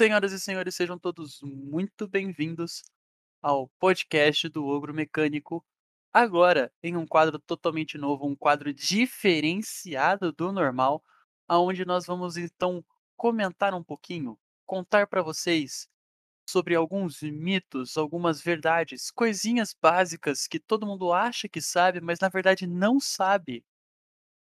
Senhoras e senhores, sejam todos muito bem-vindos ao podcast do Ogro Mecânico. Agora, em um quadro totalmente novo, um quadro diferenciado do normal, aonde nós vamos então comentar um pouquinho, contar para vocês sobre alguns mitos, algumas verdades, coisinhas básicas que todo mundo acha que sabe, mas na verdade não sabe.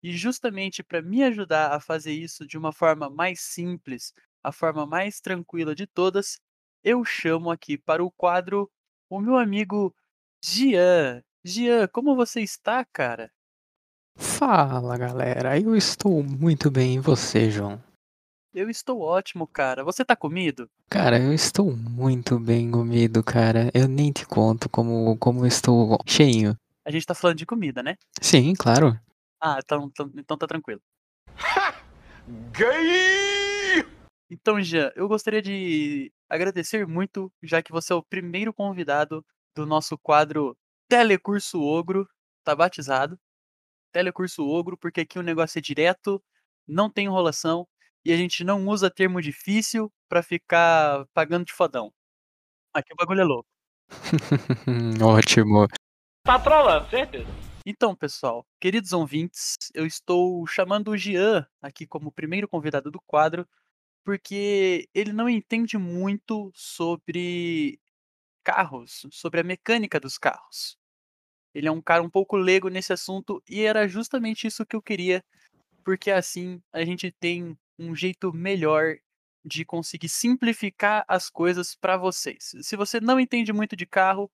E justamente para me ajudar a fazer isso de uma forma mais simples, a forma mais tranquila de todas, eu chamo aqui para o quadro o meu amigo Gian. Gian, como você está, cara? Fala galera, eu estou muito bem e você, João? Eu estou ótimo, cara. Você tá comido? Cara, eu estou muito bem comido, cara. Eu nem te conto como, como eu estou cheinho. A gente tá falando de comida, né? Sim, claro. Ah, então, então, então tá tranquilo. Gay! Então, Jean, eu gostaria de agradecer muito, já que você é o primeiro convidado do nosso quadro Telecurso Ogro, tá batizado. Telecurso Ogro, porque aqui o negócio é direto, não tem enrolação e a gente não usa termo difícil pra ficar pagando de fodão. Aqui o bagulho é louco. Ótimo. Tá trolando, certeza. Então, pessoal, queridos ouvintes, eu estou chamando o Jean aqui como primeiro convidado do quadro, porque ele não entende muito sobre carros, sobre a mecânica dos carros. Ele é um cara um pouco leigo nesse assunto e era justamente isso que eu queria, porque assim a gente tem um jeito melhor de conseguir simplificar as coisas para vocês. Se você não entende muito de carro,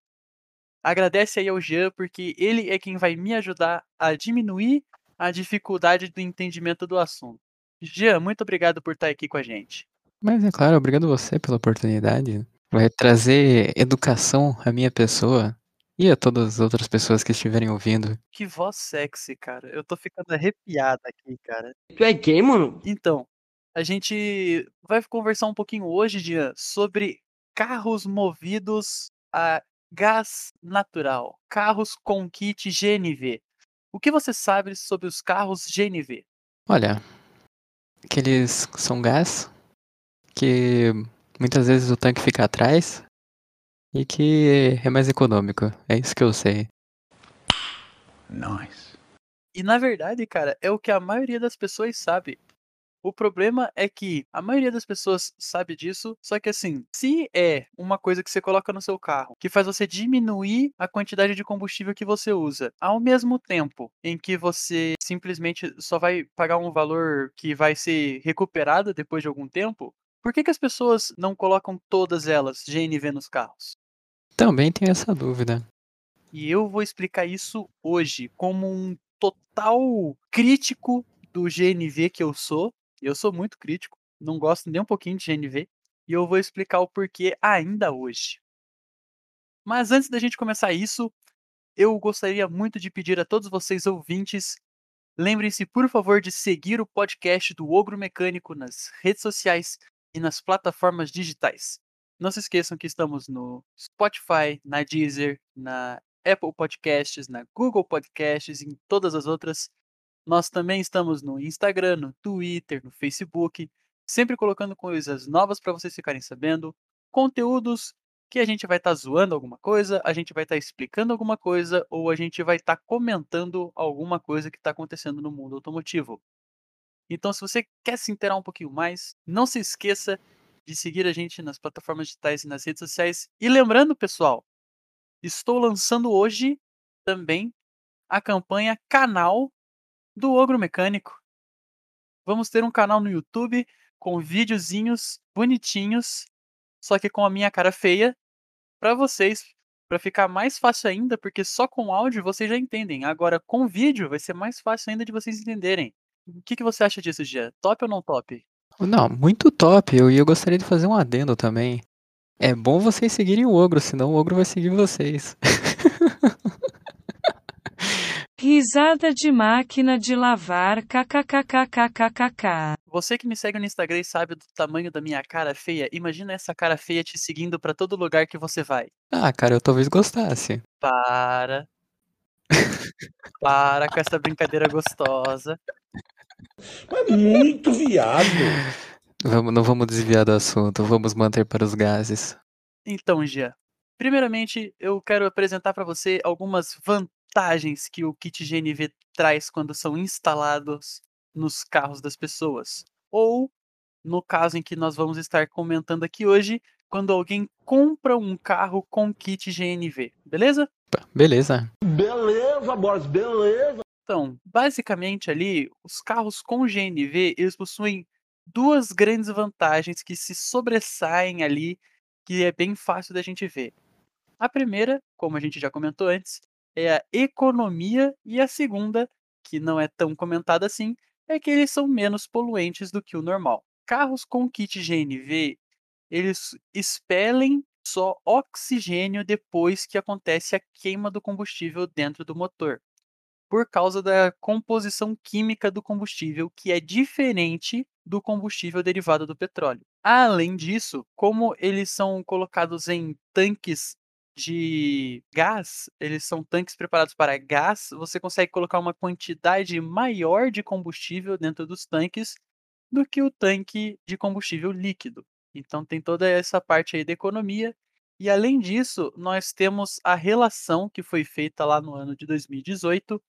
agradece aí ao Jean, porque ele é quem vai me ajudar a diminuir a dificuldade do entendimento do assunto. Jean, muito obrigado por estar aqui com a gente. Mas é claro, obrigado você pela oportunidade. Vai trazer educação à minha pessoa e a todas as outras pessoas que estiverem ouvindo. Que voz sexy, cara. Eu tô ficando arrepiado aqui, cara. Tu é gay, mano? Então, a gente vai conversar um pouquinho hoje, Jean, sobre carros movidos a gás natural, carros com kit GNV. O que você sabe sobre os carros GNV? Olha, que eles são gás, que muitas vezes o tanque fica atrás e que é mais econômico. É isso que eu sei. Nice. E na verdade, cara, é o que a maioria das pessoas sabe. O problema é que a maioria das pessoas sabe disso, só que assim, se é uma coisa que você coloca no seu carro que faz você diminuir a quantidade de combustível que você usa, ao mesmo tempo em que você simplesmente só vai pagar um valor que vai ser recuperado depois de algum tempo, por que, que as pessoas não colocam todas elas GNV nos carros? Também tenho essa dúvida. E eu vou explicar isso hoje como um total crítico do GNV que eu sou. Eu sou muito crítico, não gosto nem um pouquinho de GNV. E eu vou explicar o porquê ainda hoje. Mas antes da gente começar isso, eu gostaria muito de pedir a todos vocês ouvintes, lembrem-se por favor de seguir o podcast do Ogro Mecânico nas redes sociais e nas plataformas digitais. Não se esqueçam que estamos no Spotify, na Deezer, na Apple Podcasts, na Google Podcasts e em todas as outras. Nós também estamos no Instagram, no Twitter, no Facebook, sempre colocando coisas novas para vocês ficarem sabendo, conteúdos que a gente vai estar zoando alguma coisa, a gente vai estar explicando alguma coisa ou a gente vai estar comentando alguma coisa que está acontecendo no mundo automotivo. Então, se você quer se inteirar um pouquinho mais, não se esqueça de seguir a gente nas plataformas digitais e nas redes sociais. E lembrando, pessoal, estou lançando hoje também a campanha Canal do Ogro Mecânico. Vamos ter um canal no YouTube com videozinhos bonitinhos, só que com a minha cara feia, para vocês, para ficar mais fácil ainda, porque só com áudio vocês já entendem. Agora com vídeo vai ser mais fácil ainda de vocês entenderem. O que, que você acha disso, Gia? Top ou não top? Não, muito top. Eu, e eu gostaria de fazer um adendo também. É bom vocês seguirem o ogro, senão o ogro vai seguir vocês. Risada de máquina de lavar kkkkkkkk. Você que me segue no Instagram e sabe do tamanho da minha cara feia, imagina essa cara feia te seguindo para todo lugar que você vai. ah, cara, eu talvez gostasse. Para. Para com essa brincadeira gostosa. Mas muito viado. Vamos, não vamos desviar do assunto, vamos manter para os gases. Então, Gia, primeiramente eu quero apresentar para você algumas vantagens que o kit GNV traz quando são instalados nos carros das pessoas. Ou, no caso em que nós vamos estar comentando aqui hoje, quando alguém compra um carro com kit GNV, beleza? Beleza. Beleza, boss, beleza. Então, basicamente ali, os carros com GNV, eles possuem duas grandes vantagens que se sobressaem ali, que é bem fácil da gente ver. A primeira, como a gente já comentou antes, é a economia e a segunda, que não é tão comentada assim, é que eles são menos poluentes do que o normal. Carros com kit GNV, eles expelem só oxigênio depois que acontece a queima do combustível dentro do motor por causa da composição química do combustível, que é diferente do combustível derivado do petróleo. Além disso, como eles são colocados em tanques de gás, eles são tanques preparados para gás, você consegue colocar uma quantidade maior de combustível dentro dos tanques do que o tanque de combustível líquido. Então tem toda essa parte aí da economia. E além disso, nós temos a relação que foi feita lá no ano de 2018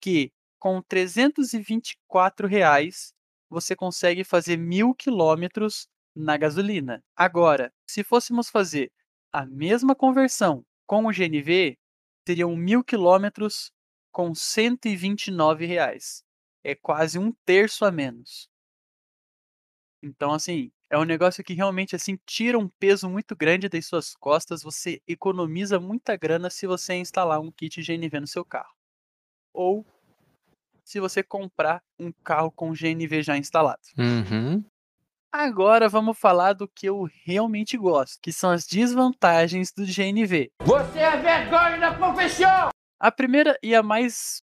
que com 324 reais, você consegue fazer mil quilômetros na gasolina. Agora, se fôssemos fazer a mesma conversão com o GNV, seriam mil quilômetros com 129 reais. É quase um terço a menos. Então, assim, é um negócio que realmente assim tira um peso muito grande das suas costas. Você economiza muita grana se você instalar um kit GNV no seu carro ou se você comprar um carro com GNV já instalado. Uhum. Agora vamos falar do que eu realmente gosto, que são as desvantagens do GNV. Você é vergonha da profissão! A primeira e a mais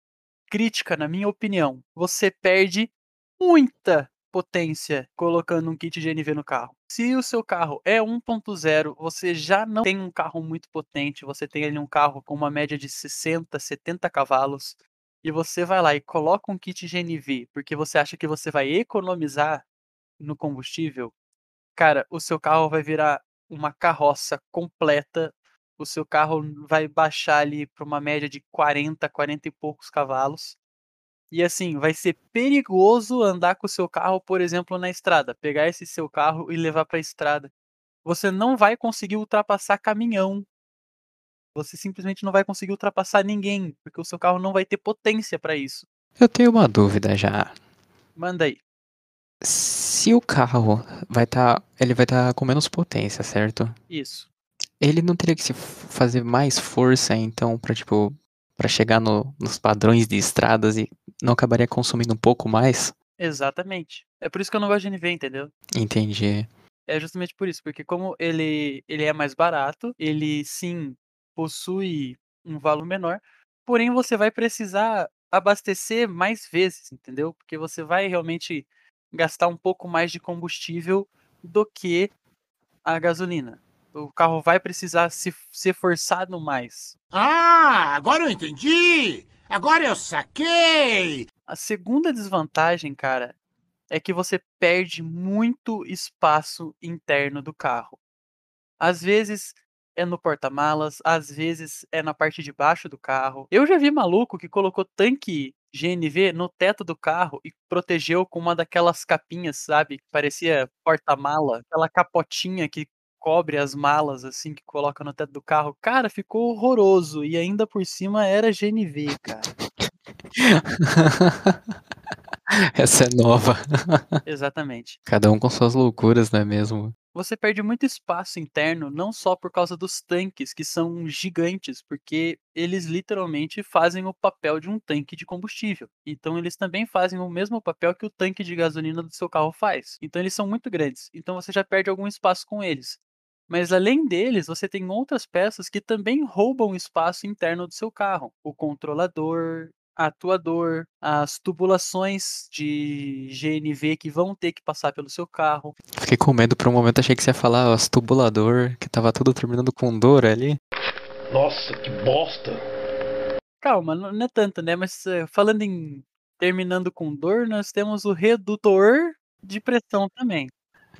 crítica, na minha opinião, você perde muita potência colocando um kit GNV no carro. Se o seu carro é 1.0, você já não tem um carro muito potente, você tem ali um carro com uma média de 60, 70 cavalos, e você vai lá e coloca um kit GNV, porque você acha que você vai economizar no combustível, cara, o seu carro vai virar uma carroça completa. O seu carro vai baixar ali para uma média de 40, 40 e poucos cavalos. E assim, vai ser perigoso andar com o seu carro, por exemplo, na estrada. Pegar esse seu carro e levar para a estrada. Você não vai conseguir ultrapassar caminhão você simplesmente não vai conseguir ultrapassar ninguém, porque o seu carro não vai ter potência para isso. Eu tenho uma dúvida já. Manda aí. Se o carro vai estar, tá, ele vai estar tá com menos potência, certo? Isso. Ele não teria que se fazer mais força, então, para tipo, para chegar no, nos padrões de estradas e não acabaria consumindo um pouco mais? Exatamente. É por isso que eu não gosto de NV, entendeu? Entendi. É justamente por isso, porque como ele, ele é mais barato, ele sim possui um valor menor, porém você vai precisar abastecer mais vezes, entendeu? Porque você vai realmente gastar um pouco mais de combustível do que a gasolina. O carro vai precisar se, ser forçado mais. Ah, agora eu entendi! Agora eu saquei! A segunda desvantagem, cara, é que você perde muito espaço interno do carro. Às vezes, é no porta-malas, às vezes é na parte de baixo do carro. Eu já vi maluco que colocou tanque GNV no teto do carro e protegeu com uma daquelas capinhas, sabe? Que parecia porta-mala, aquela capotinha que cobre as malas, assim, que coloca no teto do carro. Cara, ficou horroroso. E ainda por cima era GNV, cara. Essa é nova. Exatamente. Cada um com suas loucuras, não é mesmo? Você perde muito espaço interno, não só por causa dos tanques, que são gigantes, porque eles literalmente fazem o papel de um tanque de combustível. Então eles também fazem o mesmo papel que o tanque de gasolina do seu carro faz. Então eles são muito grandes. Então você já perde algum espaço com eles. Mas além deles, você tem outras peças que também roubam espaço interno do seu carro. O controlador, atuador, as tubulações de GNV que vão ter que passar pelo seu carro. Fiquei com medo por um momento, achei que você ia falar as tubulador, que tava tudo terminando com dor ali. Nossa, que bosta! Calma, não é tanto, né? Mas eh, falando em terminando com dor, nós temos o redutor de pressão também.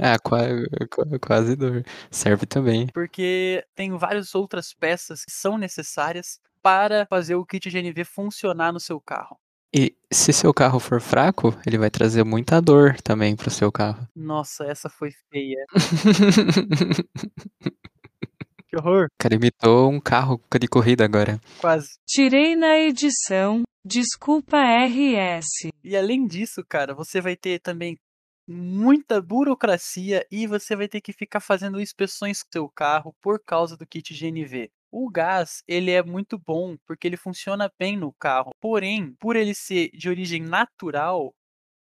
Ah, qua- qua- quase dor. Serve também. porque tem várias outras peças que são necessárias para fazer o kit GNV funcionar no seu carro. E se seu carro for fraco, ele vai trazer muita dor também pro seu carro. Nossa, essa foi feia. Que horror. O cara imitou um carro de corrida agora. Quase. Tirei na edição. Desculpa RS. E além disso, cara, você vai ter também muita burocracia e você vai ter que ficar fazendo inspeções com seu carro por causa do kit GNV. O gás, ele é muito bom porque ele funciona bem no carro. Porém, por ele ser de origem natural,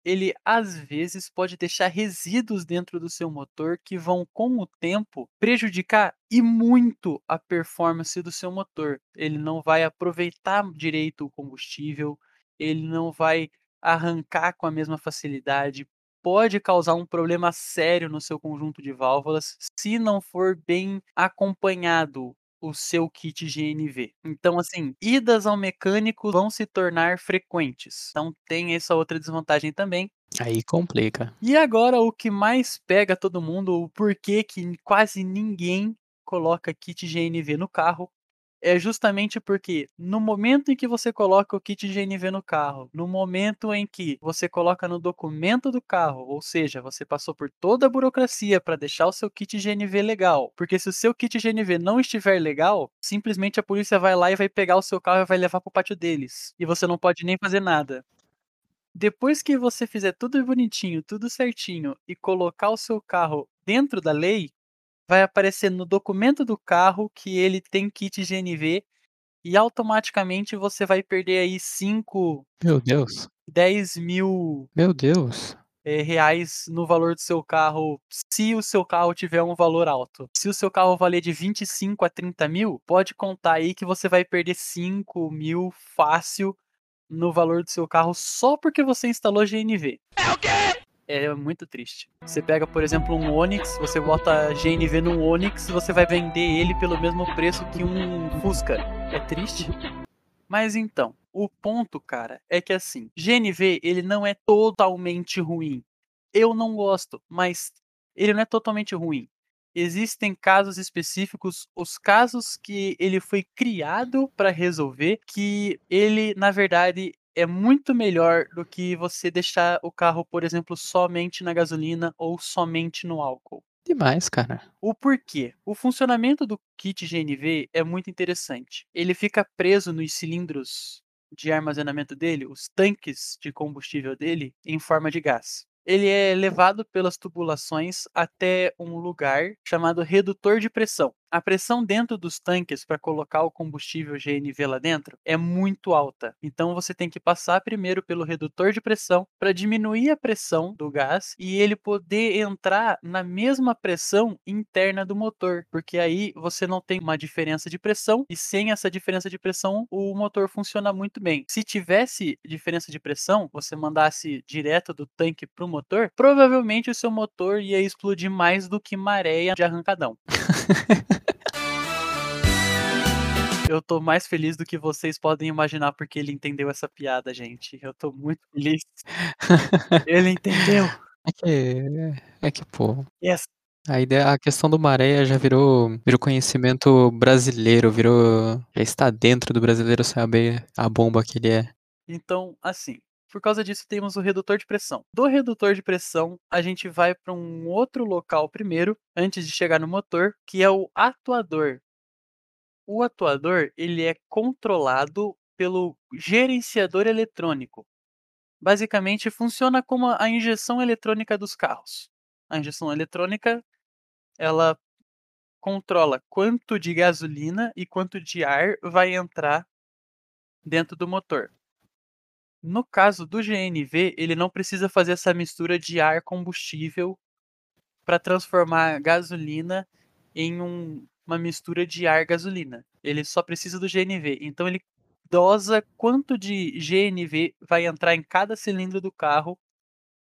ele às vezes pode deixar resíduos dentro do seu motor que vão, com o tempo, prejudicar e muito a performance do seu motor. Ele não vai aproveitar direito o combustível, ele não vai arrancar com a mesma facilidade, pode causar um problema sério no seu conjunto de válvulas se não for bem acompanhado o seu kit GNV. Então, assim, idas ao mecânico vão se tornar frequentes. Então, tem essa outra desvantagem também. Aí complica. E agora, o que mais pega todo mundo, o porquê que quase ninguém coloca kit GNV no carro, é justamente porque no momento em que você coloca o kit GNV no carro, no momento em que você coloca no documento do carro, ou seja, você passou por toda a burocracia para deixar o seu kit GNV legal, porque se o seu kit GNV não estiver legal, simplesmente a polícia vai lá e vai pegar o seu carro e vai levar para o pátio deles, e você não pode nem fazer nada. Depois que você fizer tudo bonitinho, tudo certinho e colocar o seu carro dentro da lei, vai aparecer no documento do carro que ele tem kit GNV e automaticamente você vai perder aí 5, Meu Deus. 10 mil Meu Deus. eh, reais no valor do seu carro, se o seu carro tiver um valor alto. Se o seu carro valer de 25 a 30 mil, pode contar aí que você vai perder 5 mil fácil no valor do seu carro só porque você instalou GNV. É o quê? É muito triste. Você pega, por exemplo, um Onix, você bota GNV num Onix, você vai vender ele pelo mesmo preço que um Fusca. É triste? Mas então, o ponto, cara, é que assim, GNV ele não é totalmente ruim. Eu não gosto, mas ele não é totalmente ruim. Existem casos específicos, os casos que ele foi criado para resolver, que ele, na verdade, é muito melhor do que você deixar o carro, por exemplo, somente na gasolina ou somente no álcool. Demais, cara. O porquê? O funcionamento do kit GNV é muito interessante. Ele fica preso nos cilindros de armazenamento dele, os tanques de combustível dele, em forma de gás. Ele é levado pelas tubulações até um lugar chamado redutor de pressão. A pressão dentro dos tanques para colocar o combustível GNV lá dentro é muito alta. Então você tem que passar primeiro pelo redutor de pressão para diminuir a pressão do gás e ele poder entrar na mesma pressão interna do motor, porque aí você não tem uma diferença de pressão e sem essa diferença de pressão o motor funciona muito bem. Se tivesse diferença de pressão, você mandasse direto do tanque para o motor, provavelmente o seu motor ia explodir mais do que maréia de arrancadão. Eu tô mais feliz do que vocês podem imaginar porque ele entendeu essa piada, gente. Eu tô muito feliz. Ele entendeu. É que, é que pô, Yes. a ideia, a questão do maré já virou, virou conhecimento brasileiro, virou, já está dentro do brasileiro saber a bomba que ele é. Então, assim, por causa disso temos o redutor de pressão. Do redutor de pressão, a gente vai para um outro local primeiro, antes de chegar no motor, que é o atuador. O atuador, ele é controlado pelo gerenciador eletrônico. Basicamente, funciona como a injeção eletrônica dos carros. A injeção eletrônica, ela controla quanto de gasolina e quanto de ar vai entrar dentro do motor. No caso do GNV, ele não precisa fazer essa mistura de ar combustível para transformar gasolina em um- uma mistura de ar gasolina. Ele só precisa do GNV. Então ele dosa quanto de GNV vai entrar em cada cilindro do carro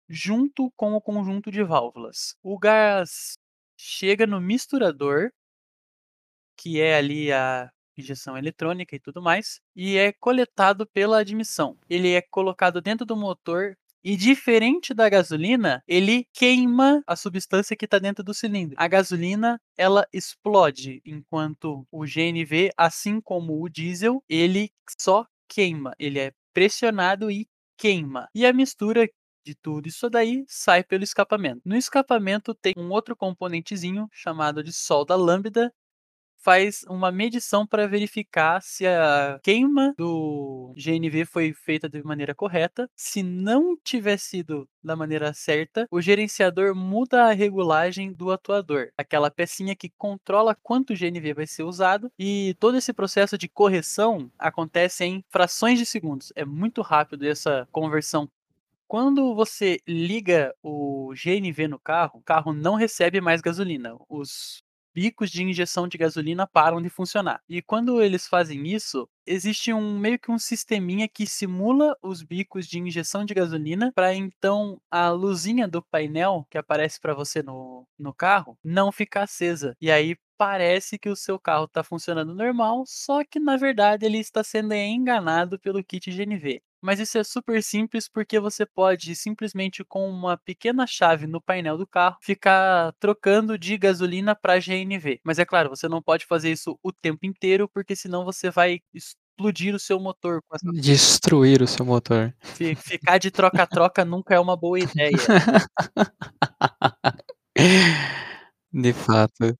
junto com o conjunto de válvulas. O gás chega no misturador, que é ali a injeção eletrônica e tudo mais, e é coletado pela admissão. Ele é colocado dentro do motor E diferente da gasolina, ele queima a substância que está dentro do cilindro. A gasolina, ela explode, enquanto o GNV, assim como o diesel, ele só queima. Ele é pressionado e queima. E a mistura de tudo isso daí sai pelo escapamento. No escapamento tem um outro componentezinho chamado de solda lambda faz uma medição para verificar se a queima do GNV foi feita de maneira correta. Se não tiver sido da maneira certa, o gerenciador muda a regulagem do atuador, aquela pecinha que controla quanto GNV vai ser usado, e todo esse processo de correção acontece em frações de segundos. É muito rápido essa conversão quando você liga o GNV no carro, o carro não recebe mais gasolina. Os bicos de injeção de gasolina param de funcionar. E quando eles fazem isso, existe um meio que um sisteminha que simula os bicos de injeção de gasolina para então a luzinha do painel que aparece para você no, no carro não ficar acesa. E aí parece que o seu carro está funcionando normal, só que na verdade ele está sendo enganado pelo kit GNV. Mas isso é super simples porque você pode simplesmente com uma pequena chave no painel do carro ficar trocando de gasolina para GNV. Mas é claro, você não pode fazer isso o tempo inteiro porque senão você vai explodir o seu motor essa Destruir o seu motor. Fi- Ficar de troca-troca nunca é uma boa ideia. De fato.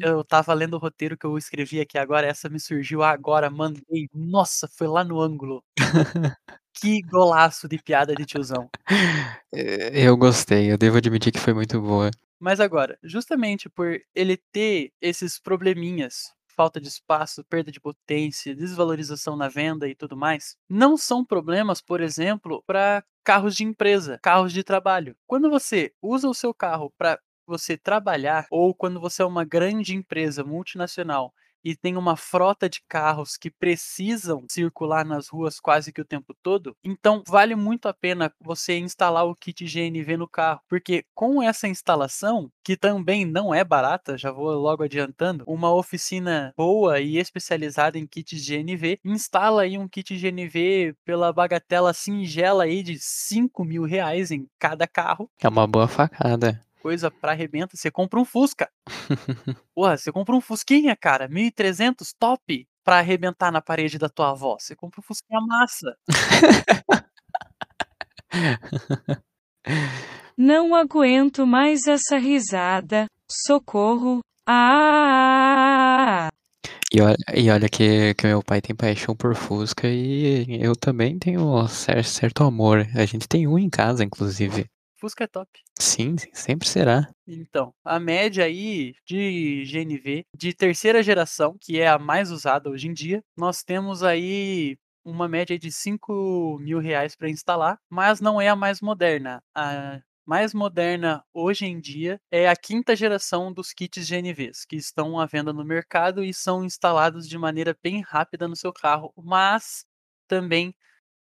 Eu tava lendo o roteiro que eu escrevi aqui agora, essa me surgiu agora, mandei. Nossa, foi lá no ângulo. Que golaço de piada de tiozão. Eh, Eu gostei, eu devo admitir que foi muito boa. Mas agora, justamente por ele ter esses probleminhas, falta de espaço, perda de potência, desvalorização na venda e tudo mais, não são problemas, por exemplo, para carros de empresa, carros de trabalho. Quando você usa o seu carro para você trabalhar ou quando você é uma grande empresa multinacional e tem uma frota de carros que precisam circular nas ruas quase que o tempo todo, então vale muito a pena você instalar o kit GNV no carro, porque com essa instalação, que também não é barata, já vou logo adiantando, uma oficina boa e especializada em kits GNV instala aí um kit GNV pela bagatela singela aí de 5 mil reais em cada carro É uma boa facada. Coisa pra arrebenta, você compra um Fusca. Porra, você compra um Fusquinha, cara, 1.300, top, pra arrebentar na parede da tua avó. Você compra um Fusquinha massa. Não aguento mais essa risada. Socorro. Ah! E olha, e olha que, que meu pai tem paixão por Fusca e eu também tenho cer- certo amor. A gente tem um em casa, inclusive. Fusca é top. Sim, sempre será. Então, a média aí de GNV de terceira geração, que é a mais usada hoje em dia, nós temos aí uma média de 5 mil reais para instalar, mas não é a mais moderna. A mais moderna hoje em dia é a quinta geração dos kits GNVs, que estão à venda no mercado e são instalados de maneira bem rápida no seu carro, mas também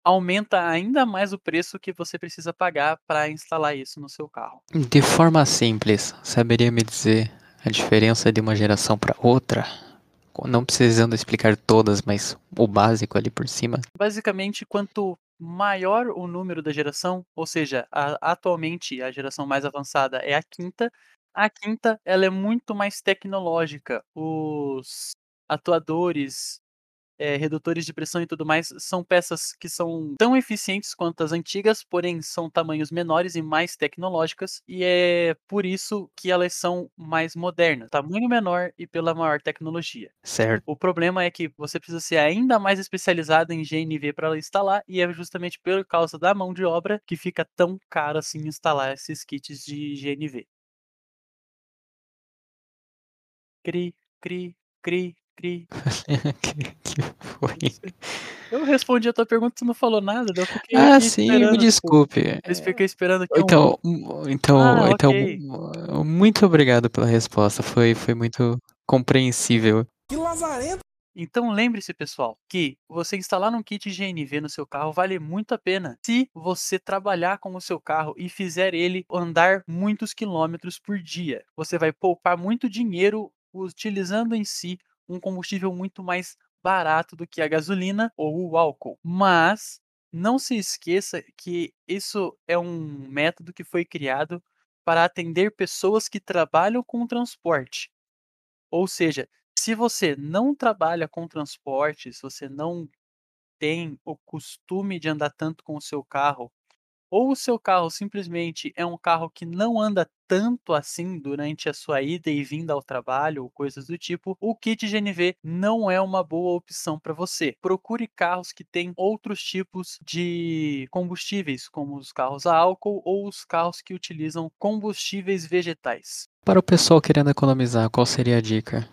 aumenta ainda mais o preço que você precisa pagar para instalar isso no seu carro. De forma simples, saberia me dizer a diferença de uma geração para outra? Não precisando explicar todas, mas o básico ali por cima. Basicamente, quanto maior o número da geração, ou seja, a- atualmente a geração mais avançada é a quinta, a quinta ela é muito mais tecnológica. Os atuadores, eh, redutores de pressão e tudo mais são peças que são tão eficientes quanto as antigas, porém são tamanhos menores e mais tecnológicas, e é por isso que elas são mais modernas, tamanho menor e pela maior tecnologia. Certo. O problema é que você precisa ser ainda mais especializado em GNV para instalar, e é justamente por causa da mão de obra que fica tão caro assim instalar esses kits de GNV. Cri, cri, cri, cri. que, que foi? Eu respondi a tua pergunta, tu não falou nada, eu fiquei Ah, sim, me desculpe. Eu fiquei esperando aqui um... Então, hum, então, Ah, então, ok. mu- muito obrigado pela resposta. Foi, foi muito compreensível. Então lembre-se, pessoal, que você instalar um kit GNV no seu carro vale muito a pena se você trabalhar com o seu carro e fizer ele andar muitos quilômetros por dia. Você vai poupar muito dinheiro utilizando em si um combustível muito mais barato do que a gasolina ou o álcool. Mas não se esqueça que isso é um método que foi criado para atender pessoas que trabalham com transporte. Ou seja, se você não trabalha com transporte, se você não tem o costume de andar tanto com o seu carro, ou o seu carro simplesmente é um carro que não anda tanto assim durante a sua ida e vinda ao trabalho ou coisas do tipo, o kit GNV não é uma boa opção para você. Procure carros que têm outros tipos de combustíveis, como os carros a álcool ou os carros que utilizam combustíveis vegetais. Para o pessoal querendo economizar, qual seria a dica?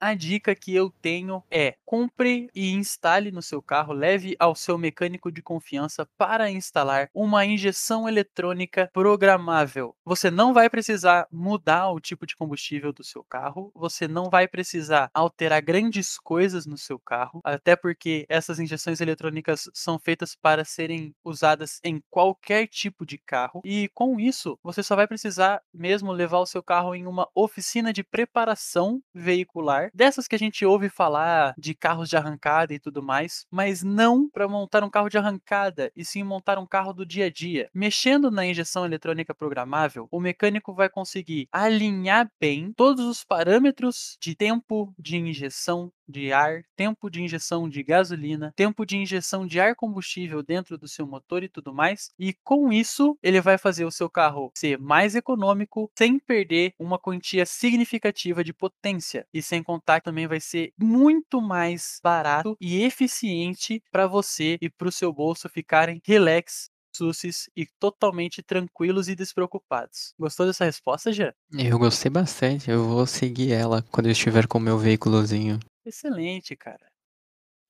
A dica que eu tenho é: compre e instale no seu carro, leve ao seu mecânico de confiança para instalar uma injeção eletrônica programável. Você não vai precisar mudar o tipo de combustível do seu carro, você não vai precisar alterar grandes coisas no seu carro, até porque essas injeções eletrônicas são feitas para serem usadas em qualquer tipo de carro, e com isso você só vai precisar mesmo levar o seu carro em uma oficina de preparação veicular dessas que a gente ouve falar de carros de arrancada e tudo mais, mas não para montar um carro de arrancada, e sim montar um carro do dia a dia. Mexendo na injeção eletrônica programável, o mecânico vai conseguir alinhar bem todos os parâmetros de tempo de injeção de ar, tempo de injeção de gasolina, tempo de injeção de ar combustível dentro do seu motor e tudo mais. E com isso, ele vai fazer o seu carro ser mais econômico, sem perder uma quantia significativa de potência. E sem contar que também vai ser muito mais barato e eficiente para você e para o seu bolso ficarem relax sussis e totalmente tranquilos e despreocupados. Gostou dessa resposta, já? Eu gostei bastante, eu vou seguir ela quando eu estiver com o meu veículozinho. Excelente, cara.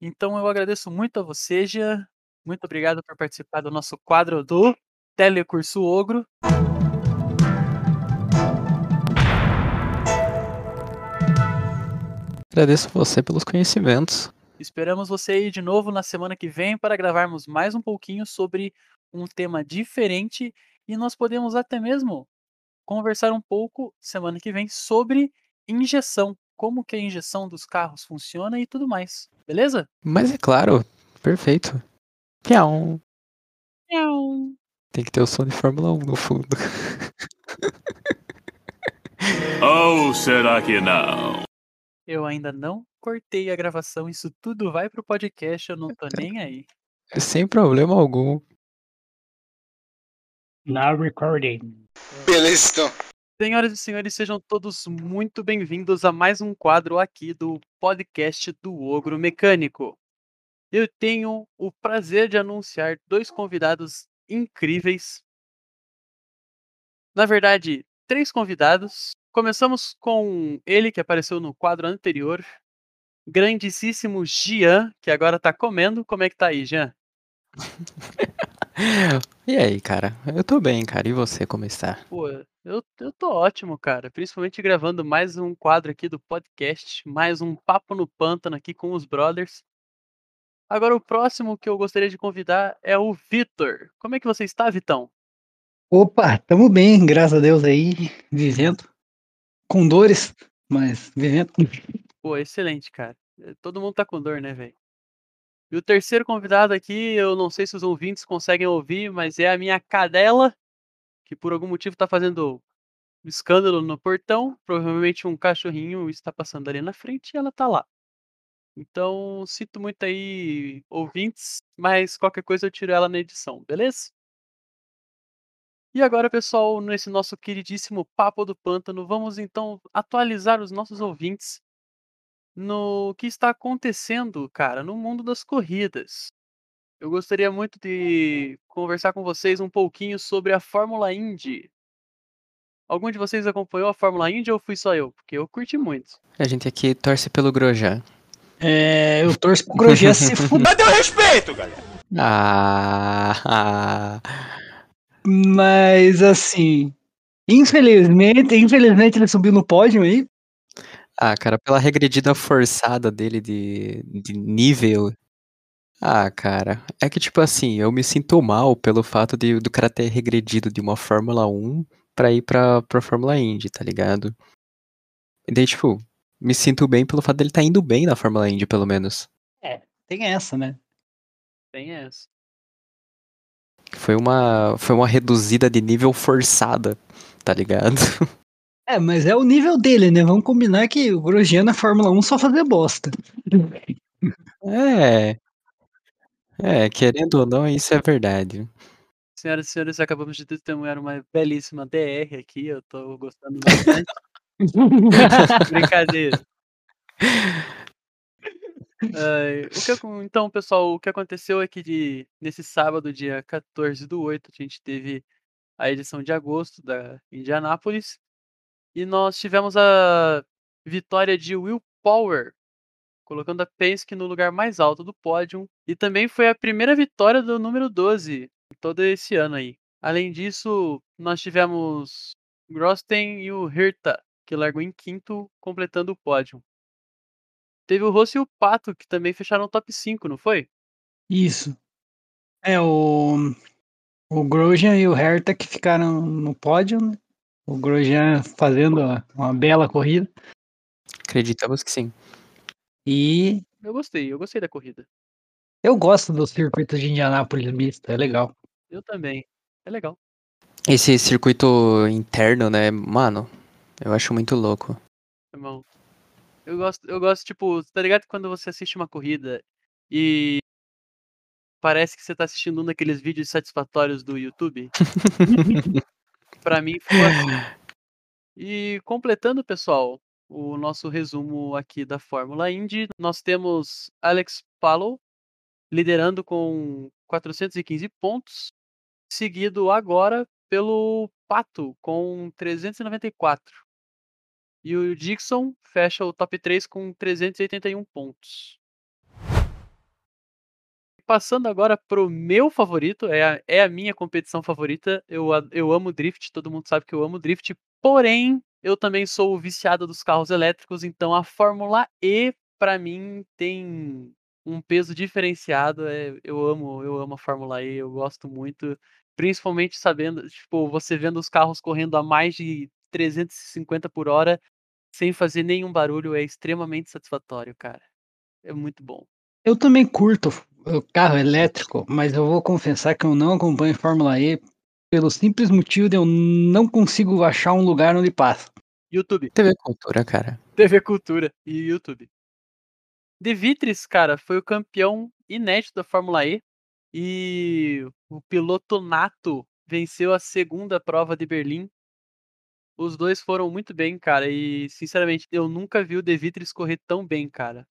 Então eu agradeço muito a você, Jean. Muito obrigado por participar do nosso quadro do Telecurso Ogro. Agradeço você pelos conhecimentos. Esperamos você aí de novo na semana que vem para gravarmos mais um pouquinho sobre um tema diferente e nós podemos até mesmo conversar um pouco semana que vem sobre injeção, como que a injeção dos carros funciona e tudo mais. Beleza? Mas é claro, perfeito. Piau. Miau. Tem que ter o som de Fórmula 1 no fundo. Ou será que não? Eu ainda não cortei a gravação, isso tudo vai pro podcast, eu não tô nem aí. Sem problema algum. Now recording. Beleza, então. Senhoras e senhores, sejam todos muito bem-vindos a mais um quadro aqui do podcast do Ogro Mecânico. Eu tenho o prazer de anunciar dois convidados incríveis. Na verdade, três convidados. Começamos com ele que apareceu no quadro anterior, grandíssimo Gian, que agora tá comendo. Como é que tá aí, Gian? e aí, cara? Eu tô bem, cara. E você, como está? Pô, eu, eu tô ótimo, cara. Principalmente gravando mais um quadro aqui do podcast, mais um papo no pântano aqui com os brothers. Agora o próximo que eu gostaria de convidar é o Vitor. Como é que você está, Vitão? Opa, tamo bem, graças a Deus aí, vivendo. Com dores, mas vivendo. Pô, excelente, cara. Eh, Todo mundo tá com dor, né, velho? E o terceiro convidado aqui, eu não sei se os ouvintes conseguem ouvir, mas é a minha cadela, que por algum motivo tá fazendo escândalo no portão. Provavelmente um cachorrinho está passando ali na frente e ela tá lá. Então, sinto muito aí, ouvintes, mas qualquer coisa eu tiro ela na edição, beleza? E agora, pessoal, nesse nosso queridíssimo Papo do Pântano, vamos então atualizar os nossos ouvintes no que está acontecendo, cara, no mundo das corridas. Eu gostaria muito de conversar com vocês um pouquinho sobre a Fórmula Indy. Algum de vocês acompanhou a Fórmula Indy ou fui só eu? Porque eu curti muito. A gente aqui torce pelo Grosjean. É, eu torço pro Grosjean se fuder, Mas deu respeito, galera. Ah, ah. mas assim, infelizmente, infelizmente ele subiu no pódio aí. Ah, cara, pela regredida forçada dele de, de nível. Ah, cara, é que tipo assim, eu me sinto mal pelo fato de, do cara ter regredido de uma Fórmula 1 pra ir pra, pra Fórmula Indy, tá ligado? E daí, tipo, me sinto bem pelo fato dele tá indo bem na Fórmula Indy, pelo menos. Tem essa, né? Tem essa. Foi uma, foi uma reduzida de nível forçada, tá ligado? É, mas é o nível dele, né? Vamos combinar que o Grosjean na Fórmula 1 só fazia bosta. É. É, querendo ou não, isso é verdade. Senhoras e senhores, acabamos de testemunhar uma belíssima DR aqui, eu tô gostando bastante. Brincadeira. O que então, pessoal, o que aconteceu é que de, nesse sábado, dia 14 do 8, a gente teve a edição de agosto da Indianápolis e nós tivemos a vitória de Will Power, colocando a Penske no lugar mais alto do pódio e também foi a primeira vitória do número 12 em todo esse ano aí. Além disso, nós tivemos Grosten e o Hirta, que largou em quinto, completando o pódio. Teve o Rossi e o Pato, que também fecharam o top 5, não foi? Isso. É, o, o Grosjean e o Herta que ficaram no pódio, né? O Grosjean fazendo uma, uma bela corrida. Acreditamos que sim. E Eu gostei, eu gostei da corrida. eu gosto do circuito de Indianápolis misto, é legal. Eu também. É legal. Esse circuito interno, né, mano, eu acho muito louco. Irmão. Eu gosto, eu gosto, tipo, tá ligado quando você assiste uma corrida e parece que você tá assistindo um daqueles vídeos satisfatórios do YouTube? pra mim foi assim. E completando, pessoal, o nosso resumo aqui da Fórmula Indy, nós temos Alex Palou liderando com 415 pontos, seguido agora pelo Pato com 394. E o Dixon fecha o top 3 com 381 pontos. Passando agora pro meu favorito, é a, é a minha competição favorita. Eu, eu amo drift, todo mundo sabe que eu amo drift, porém eu também sou viciado dos carros elétricos, então a Fórmula E pra mim tem um peso diferenciado. É, eu amo, eu amo a Fórmula E, eu gosto muito, principalmente sabendo, tipo, você vendo os carros correndo a mais de 350 por hora sem fazer nenhum barulho é extremamente satisfatório, cara. É muito bom. Eu também curto o carro elétrico, mas eu vou confessar que eu não acompanho Fórmula E pelo simples motivo de eu não consigo achar um lugar onde passa. YouTube, TV Cultura, cara. TV Cultura e YouTube. De Vitris, cara, foi o campeão inédito da Fórmula E e o piloto nato venceu a segunda prova de Berlim. Os dois foram muito bem, cara, e sinceramente eu nunca vi o De Vitris correr tão bem, cara.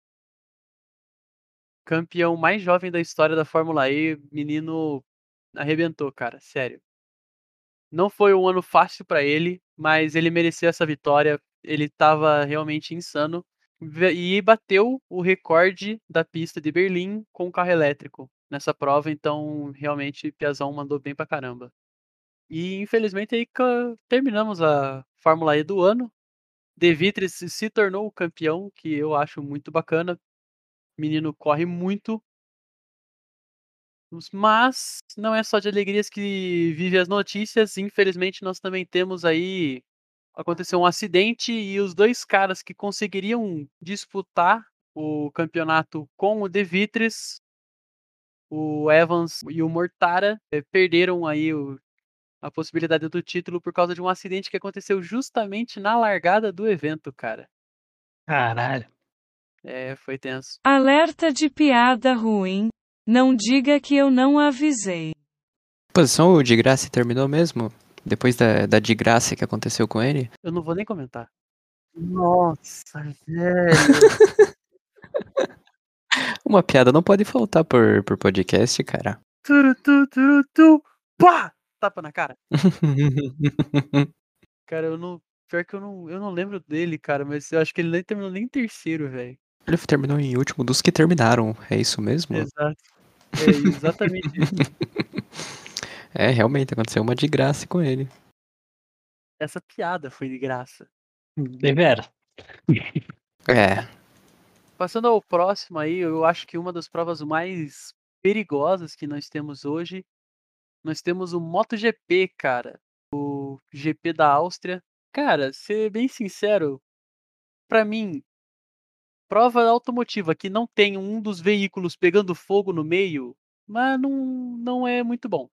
Campeão mais jovem da história da Fórmula E, menino arrebentou, cara, sério. Não foi um ano fácil pra ele, mas ele mereceu essa vitória. Ele estava realmente insano e bateu o recorde da pista de Berlim com o carro elétrico nessa prova, então realmente Piazão mandou bem pra caramba. E infelizmente aí terminamos a Fórmula E do ano. De Vries se tornou o campeão, que eu acho muito bacana. Menino corre muito. Mas não é só de alegrias que vive as notícias. Infelizmente, nós também temos aí. Aconteceu um acidente e os dois caras que conseguiriam disputar o campeonato com o De Vries, o Evans e o Mortara, eh, perderam aí o- a possibilidade do título por causa de um acidente que aconteceu justamente na largada do evento, cara. Caralho. É, foi tenso. Alerta de piada ruim. Não diga que eu não avisei. Posição o de graça terminou mesmo? Depois da, da de graça que aconteceu com ele? Eu não vou nem comentar. Nossa, velho. Uma piada não pode faltar por, por podcast, cara. Turu, tu, turu, tu. Pá! Tapa na cara. Cara, eu não. Pior que eu não, eu não lembro dele, cara, mas eu acho que ele nem terminou nem em terceiro, velho. ele terminou em último dos que terminaram, é isso mesmo? Exato. É exatamente isso. É, realmente, aconteceu uma de graça com ele. Essa piada foi de graça. Devera. É, Passando ao próximo aí, eu acho que uma das provas mais perigosas que nós temos hoje, nós temos o MotoGP, cara. O GP da Áustria. Cara, ser bem sincero, pra mim, prova automotiva que não tem um dos veículos pegando fogo no meio, mas não, não é muito bom.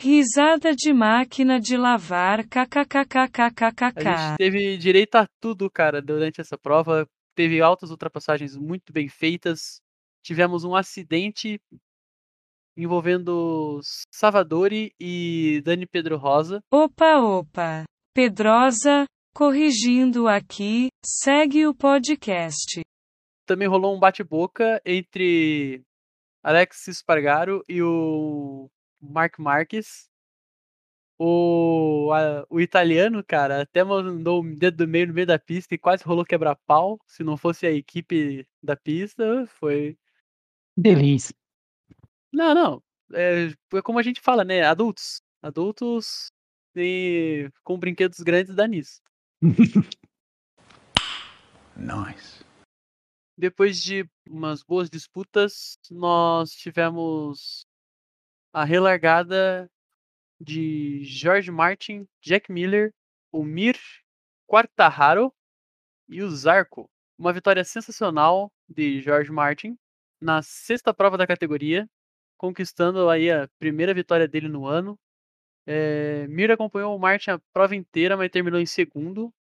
Risada de máquina de lavar A gente teve direito a tudo, cara, durante essa prova. Teve altas ultrapassagens muito bem feitas. Tivemos um acidente envolvendo Savadori e Dani Pedro Rosa. Opa, opa. Pedrosa, corrigindo aqui, segue o podcast. Também rolou um bate-boca entre Alex Espargaro e o Mark Marques. O, a- o italiano, cara, até mandou o dedo do meio no meio da pista e quase rolou quebra-pau. Se não fosse a equipe da pista, foi. Delícia. Não, não. É, é como a gente fala, né? Adultos. Adultos e com brinquedos grandes dá nisso. Nice. Depois de umas boas disputas, nós tivemos a relargada de George Martin, Jack Miller, o Mir Quartararo e o Zarco. Uma vitória sensacional de George Martin na sexta prova da categoria, conquistando aí a primeira vitória dele no ano. É, Mir acompanhou o Martin a prova inteira, mas terminou em segundo.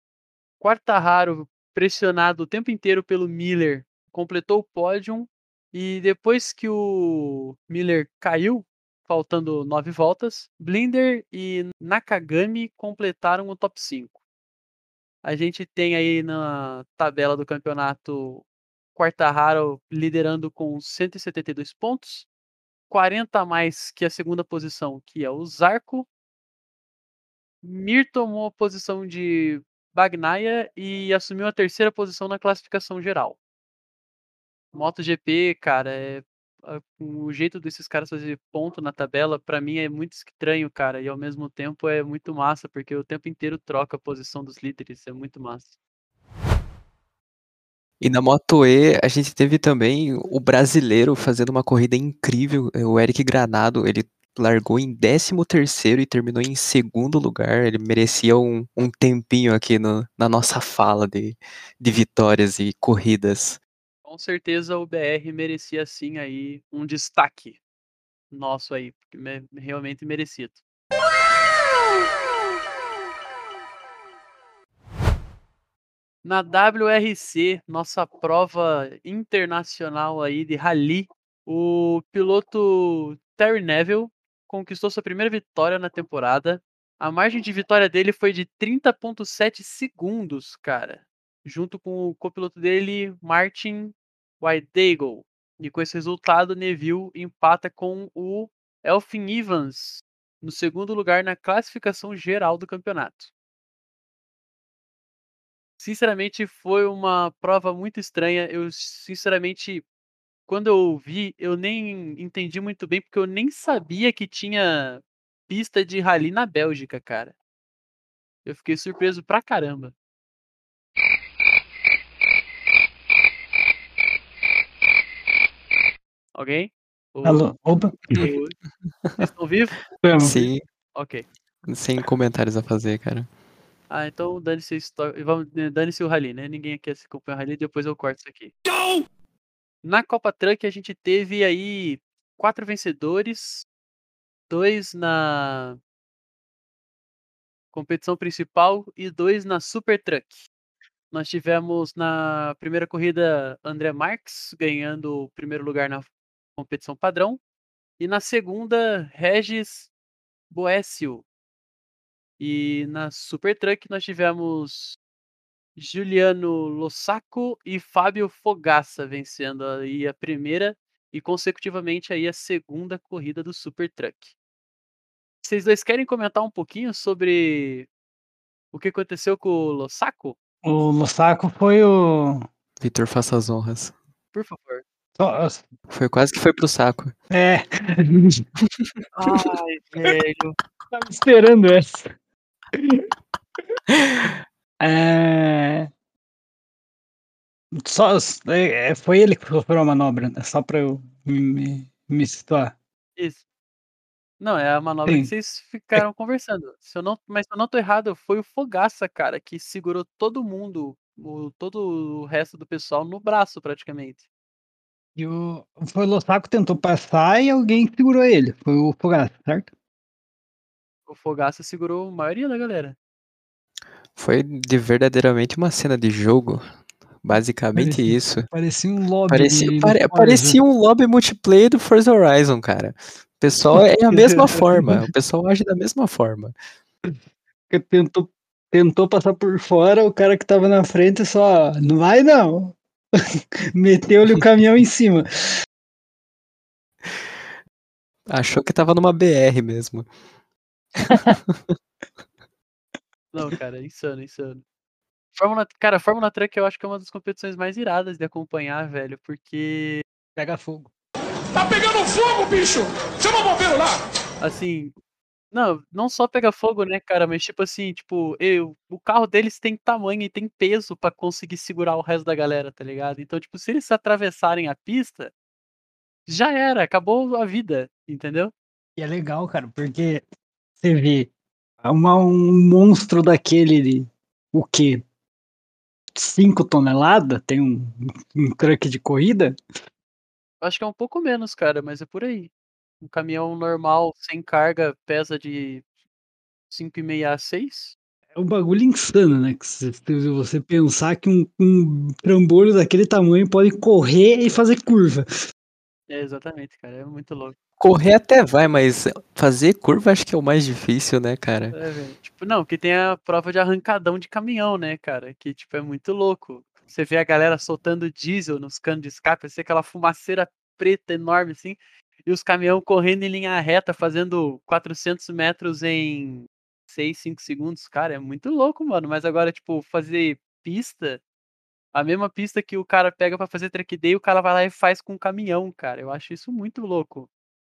Quartararo, pressionado o tempo inteiro pelo Miller, completou o pódio. E depois que o Miller caiu, faltando nove voltas, Blinder e Nakagami completaram o top 5. A gente tem aí na tabela do campeonato Quartararo liderando com 172 pontos, 40 a mais que a segunda posição, que é o Zarco. Mir tomou a posição de Bagnaia e assumiu a terceira posição na classificação geral. MotoGP, cara, é o jeito desses caras fazer ponto na tabela, pra mim é muito estranho, cara, e ao mesmo tempo é muito massa, porque o tempo inteiro troca a posição dos líderes, é muito massa. E na Moto E, a gente teve também o brasileiro fazendo uma corrida incrível, é, o Eric Granado, ele largou em 13º e terminou em segundo lugar, ele merecia um, um tempinho aqui no- na nossa fala de, de vitórias e corridas. Com certeza o BR merecia sim aí um destaque nosso aí, porque me- realmente merecido. Na WRC, nossa prova internacional aí de rally, o piloto Terry Neville conquistou sua primeira vitória na temporada. A margem de vitória dele foi de 30.7 segundos, cara, junto com o copiloto dele, Martin Whiteagle. E com esse resultado, Neville empata com o Elfin Evans no segundo lugar na classificação geral do campeonato. Sinceramente, foi uma prova muito estranha. Eu, sinceramente, quando eu vi, eu nem entendi muito bem, porque eu nem sabia que tinha pista de rally na Bélgica, cara. Eu fiquei surpreso pra caramba. Alguém? O- Alô? Opa. Vocês estão vivos? Sim, Ok. sem comentários a fazer, cara. Ah, então dane-se a história. Vamos, né, dane-se o rally, né? Ninguém aqui se acompanha o rally, depois eu corto isso aqui. Na Copa Truck a gente teve aí quatro vencedores, dois na competição principal e dois na Super Truck. Nós tivemos na primeira corrida André Marques ganhando o primeiro lugar na competição padrão e na segunda Regis Boécio. E na Super Truck nós tivemos Juliano Lossaco e Fábio Fogaça vencendo aí a primeira e consecutivamente aí a segunda corrida do Super Truck. Vocês dois querem comentar um pouquinho sobre o que aconteceu com o Lossaco? O Lossaco foi o. Vitor, faça as honras. Por favor. Foi quase que foi pro saco. É. Ai, velho. Tava esperando essa. É... Só, é, é, foi ele que sofreu a manobra, né? só pra eu me, me, situar. Isso. Não, é a manobra que Sim. vocês ficaram conversando. Se eu não, mas se eu não tô errado, foi o Fogaça, cara, que segurou todo mundo, o, todo o resto do pessoal no braço praticamente. E o, foi o Lossaco tentou passar e alguém segurou ele. Foi o Fogaça, certo? O Fogaça segurou a maioria da galera. Foi de verdadeiramente uma cena de jogo. Basicamente Parecia- isso. Parecia um lobby. Parecia, de- pare- parecia um lobby multiplayer do Forza Horizon, cara. O pessoal é a mesma forma. O pessoal age da mesma forma. tentou, tentou passar por fora, o cara que tava na frente só, não vai não. Meteu-lhe o caminhão em cima. Achou que tava numa BR mesmo. Não, cara, insano, insano. Fórmula, cara, Fórmula Truck eu acho que é uma das competições mais iradas de acompanhar, velho, porque, Pega fogo. Tá pegando fogo, bicho! Chama o bombeiro lá! assim, não, não só pega fogo, né, cara, mas tipo assim, tipo, eu, o carro deles tem tamanho e tem peso pra conseguir segurar o resto da galera, tá ligado? Então, tipo, se eles atravessarem a pista, já era, acabou a vida, entendeu? E é legal, cara, porque você vê uma, um monstro daquele, de, o quê? 5 toneladas? Tem um, um truque de corrida? Acho que é um pouco menos, cara, mas é por aí. Um caminhão normal, sem carga, pesa de 5,5 a 6. É um bagulho insano, né? Que se você pensar que um, um trambolho daquele tamanho pode correr e fazer curva. É, exatamente, cara, é muito louco. Correr até vai, mas fazer curva acho que é o mais difícil, né, cara? É. Tipo, não, que tem a prova de arrancadão de caminhão, né, cara? Que, tipo, é muito louco. Você vê a galera soltando diesel nos canos de escape, assim, aquela fumaceira preta enorme, assim, e os caminhão correndo em linha reta, fazendo 400 metros em 6, 5 segundos. Cara, é muito louco, mano. Mas agora, tipo, fazer pista, a mesma pista que o cara pega pra fazer track day, o cara vai lá e faz com o caminhão, cara. Eu acho isso muito louco.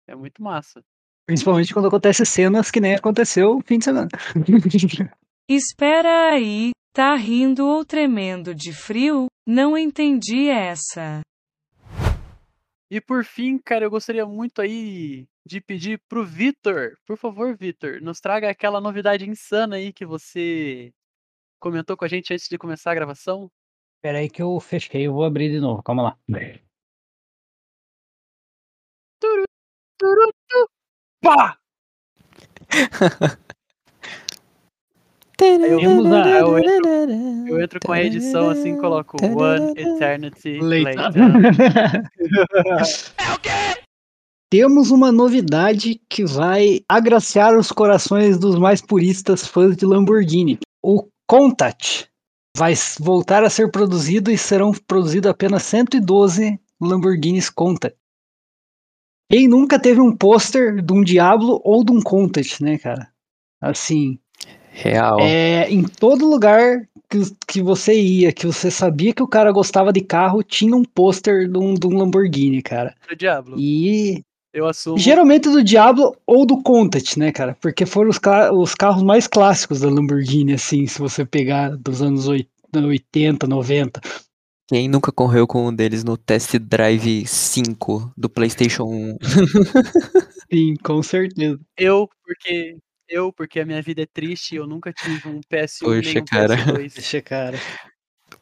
É muito massa. Principalmente quando acontece cenas que nem aconteceu no fim de semana. Espera aí, tá rindo ou tremendo de frio? Não entendi essa. E por fim, cara, eu gostaria muito aí de pedir pro Vitor, por favor, Vitor, nos traga aquela novidade insana aí que você comentou com a gente antes de começar a gravação. Pera aí que eu fechei, eu vou abrir de novo, calma lá. Turu, Pá! eu- eu entro- Eu entro com a edição assim, coloco One Eternity Later. Temos uma novidade que vai agraciar os corações dos mais puristas fãs de Lamborghini. O Contact vai voltar a ser produzido e serão produzidos apenas 112 Lamborghinis Contact. Quem nunca teve um pôster de um Diablo ou de um Contact, né, cara? Assim, Real. é, em todo lugar que, que você ia, que você sabia que o cara gostava de carro, tinha um pôster de um, de um Lamborghini, cara. Do Diablo. E Eu assumo. geralmente do Diablo ou do Contact, né, cara? Porque foram os, os carros mais clássicos da Lamborghini, assim, se você pegar dos anos oit- 80, 90. Quem nunca correu com um deles no Test Drive 5 do PlayStation 1? Sim, com certeza. Eu, porque. Eu, porque a minha vida é triste, eu nunca tive um PS1 Poxa, nem um cara. PS2. Deixa, cara.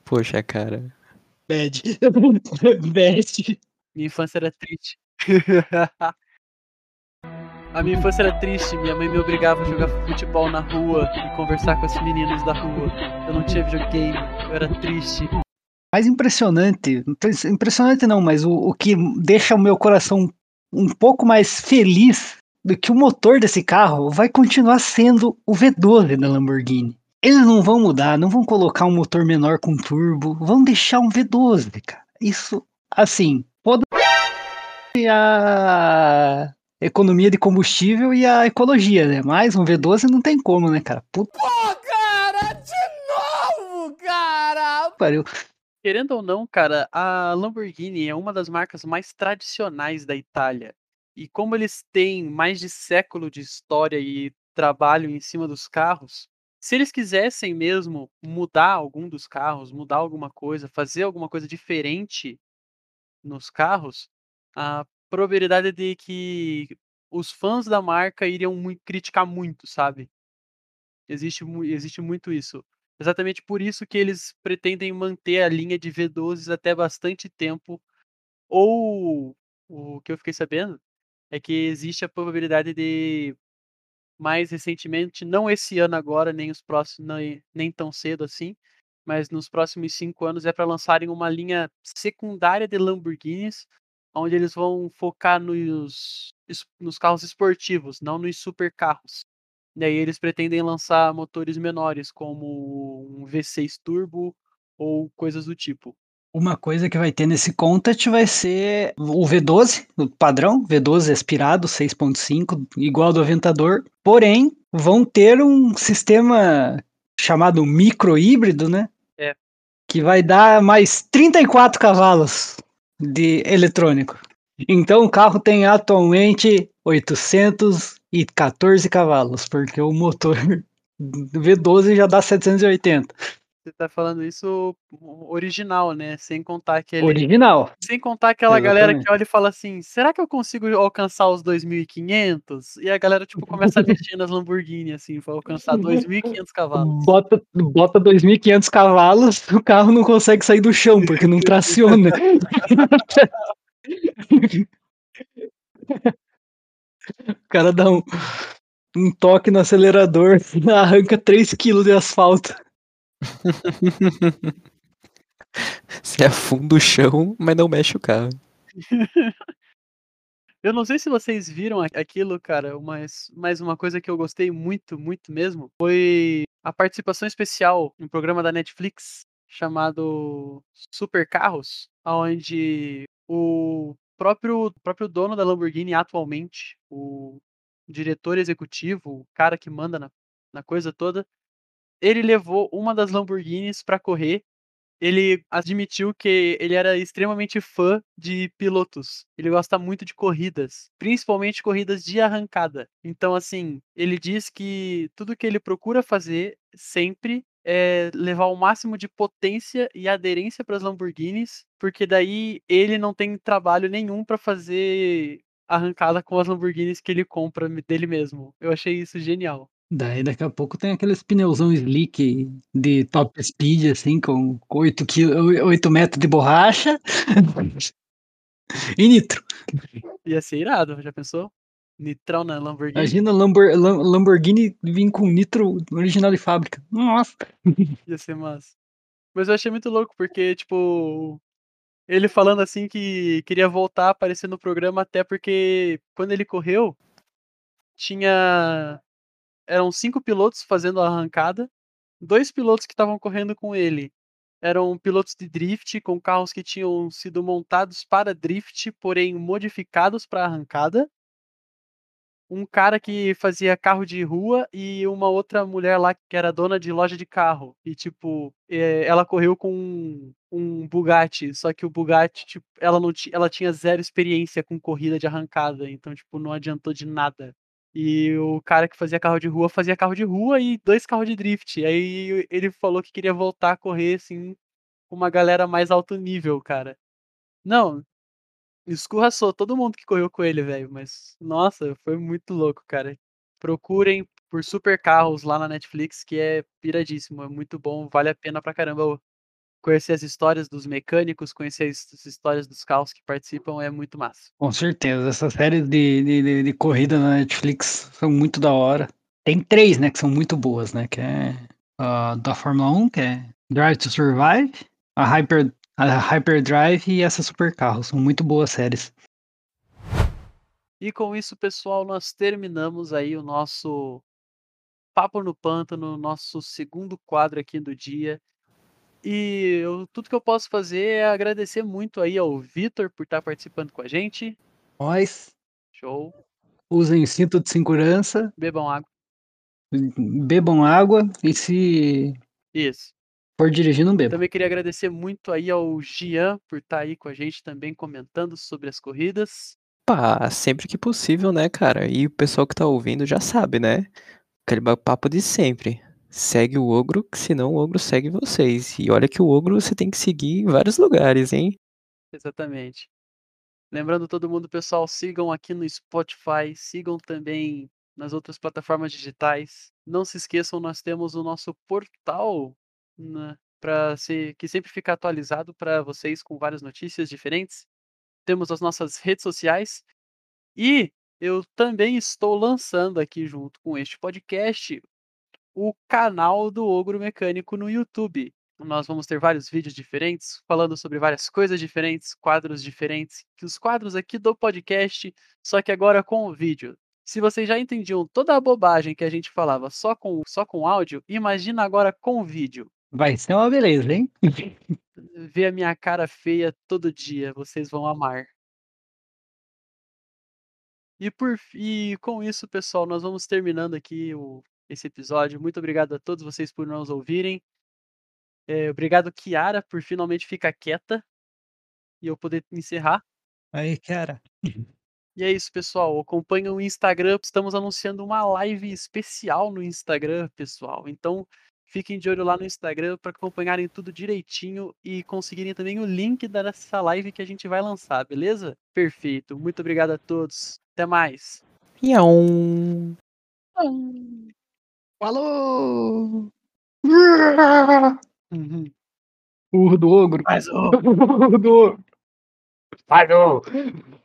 Poxa, cara. Bad. Bad. Minha infância era triste. A minha infância era triste, minha mãe me obrigava a jogar futebol na rua e conversar com os meninos da rua. Eu não tinha videogame, eu era triste. Mais impressionante, impre- impressionante não, mas o, o que deixa o meu coração um pouco mais feliz do que o motor desse carro vai continuar sendo o V12 da Lamborghini. Eles não vão mudar, não vão colocar um motor menor com turbo, vão deixar um V12, cara. Isso, assim, foda a economia de combustível e a ecologia, né? Mas um V12 não tem como, né, cara? Puta Cara, de novo, cara! pariu. Querendo ou não, cara, a Lamborghini é uma das marcas mais tradicionais da Itália. E como eles têm mais de século de história e trabalho em cima dos carros, se eles quisessem mesmo mudar algum dos carros, mudar alguma coisa, fazer alguma coisa diferente nos carros, a probabilidade é de que os fãs da marca iriam mui- criticar muito, sabe? Existe, existe muito isso. Exatamente por isso que eles pretendem manter a linha de V12s até bastante tempo Ou o que eu fiquei sabendo é que existe a probabilidade de mais recentemente, não esse ano agora, nem os próximos, nem, nem tão cedo assim, mas nos próximos cinco anos é para lançarem uma linha secundária de Lamborghinis, onde eles vão focar nos, nos carros esportivos, não nos supercarros. E aí eles pretendem lançar motores menores, como um V6 Turbo ou coisas do tipo. Uma coisa que vai ter nesse Contact vai ser o V12, o padrão, V12 aspirado, 6.5, igual do Aventador. Porém, vão ter um sistema chamado micro híbrido, né? É. Que vai dar mais 34 cavalos de eletrônico. Então o carro tem atualmente 814 cavalos, porque o motor do V12 já dá 780. Você tá falando isso original, né? Sem contar aquele. Original. Sem contar aquela galera Exatamente. que olha e fala assim: será que eu consigo alcançar os 2.500? E a galera, tipo, começa a mexer nas Lamborghini, assim, pra alcançar 2.500 cavalos. Bota, bota 2.500 cavalos, o carro não consegue sair do chão, porque não traciona. o cara dá um, um toque no acelerador, arranca 3 kg de asfalto. Você afunda o chão, mas não mexe o carro. Eu não sei se vocês viram aquilo, cara, mas, mas uma coisa que eu gostei muito, muito mesmo foi a participação especial em um programa da Netflix chamado Super Carros, onde o próprio, próprio dono da Lamborghini atualmente, o diretor executivo, o cara que manda na, na coisa toda, ele levou uma das Lamborghinis para correr ele admitiu que ele era extremamente fã de pilotos. Ele gosta muito de corridas, principalmente corridas de arrancada. Então, assim, ele diz que tudo que ele procura fazer sempre é levar o máximo de potência e aderência para as Lamborghinis, porque daí ele não tem trabalho nenhum para fazer arrancada com as Lamborghinis que ele compra dele mesmo. Eu achei isso genial. Daí daqui a pouco tem aqueles pneuzão slick de top speed, assim, com 8, quilo, 8 metros de borracha. e nitro. Ia ser irado, já pensou? Nitrão na Lamborghini. Imagina Lambor, Lam- Lamborghini vir com nitro original de fábrica. Nossa. Ia ser massa. Mas eu achei muito louco, porque, tipo, ele falando assim que queria voltar a aparecer no programa, até porque quando ele correu, tinha. Eram cinco pilotos fazendo a arrancada, dois pilotos que estavam correndo com ele eram pilotos de drift, com carros que tinham sido montados para drift, porém modificados para arrancada. Um cara que fazia carro de rua e uma outra mulher lá que era dona de loja de carro. E, tipo, eh, ela correu com um, Bugatti, só que o Bugatti, tipo, ela, não ela tinha zero experiência com corrida de arrancada, então, tipo, não adiantou de nada. E o cara que fazia carro de rua fazia carro de rua e dois carros de drift. Aí ele falou que queria voltar a correr, assim, com uma galera mais alto nível, cara. Não, escorraçou todo mundo que correu com ele, velho. Mas, nossa, foi muito louco, cara. Procurem por Super Carros lá na Netflix, que é piradíssimo, é muito bom, vale a pena pra caramba conhecer as histórias dos mecânicos, conhecer as as histórias dos carros que participam, é muito massa. Com certeza, essas séries de, de, de, corrida na Netflix são muito da hora. Tem três, né, que são muito boas, né, que é a da Fórmula 1, que é Drive to Survive, a Hyper, a Hyperdrive e essa Super Carro. São muito boas séries. E com isso, pessoal, nós terminamos aí o nosso Papo no Pântano, nosso segundo quadro aqui do dia. E eu- tudo que eu posso fazer é agradecer muito aí ao Vitor por estar participando com a gente. Nós Show. usem cinto de segurança, Bebam água. bebam água e se Isso. For dirigir, não bebam. Também queria agradecer muito aí ao Gian por estar aí com a gente também comentando sobre as corridas. Pá, sempre que possível, né, cara? E o pessoal que tá ouvindo já sabe, né? Aquele papo de sempre. Segue o ogro, senão o ogro segue vocês. E olha que o ogro você tem que seguir em vários lugares, hein? Exatamente. Lembrando todo mundo, pessoal, sigam aqui no Spotify, sigam também nas outras plataformas digitais. Não se esqueçam, nós temos o nosso portal né, para ser que sempre fica atualizado para vocês com várias notícias diferentes. temos as nossas redes sociais e eu também estou lançando aqui junto com este podcast o canal do Ogro Mecânico no YouTube. Nós vamos ter vários vídeos diferentes, falando sobre várias coisas diferentes, quadros diferentes, que os quadros aqui do podcast, só que agora com o vídeo. Se vocês já entendiam toda a bobagem que a gente falava só com, só com áudio, imagina agora com vídeo. Vai ser uma beleza, hein? Ver a minha cara feia todo dia, vocês vão amar. E, por, e com isso, pessoal, nós vamos terminando aqui o, esse episódio. Muito obrigado a todos vocês por nos ouvirem. É, obrigado, Kiara, por finalmente ficar quieta e eu poder encerrar. Aí, cara. E é isso, pessoal. Acompanhem o Instagram. Estamos anunciando uma live especial no Instagram, pessoal. Então, fiquem de olho lá no Instagram para acompanharem tudo direitinho e conseguirem também o link dessa live que a gente vai lançar, beleza? Perfeito. Muito obrigado a todos. Até mais. Ião. Falou! Uhum. Urro do ogro. Mais um. Urro do ogro. Falou!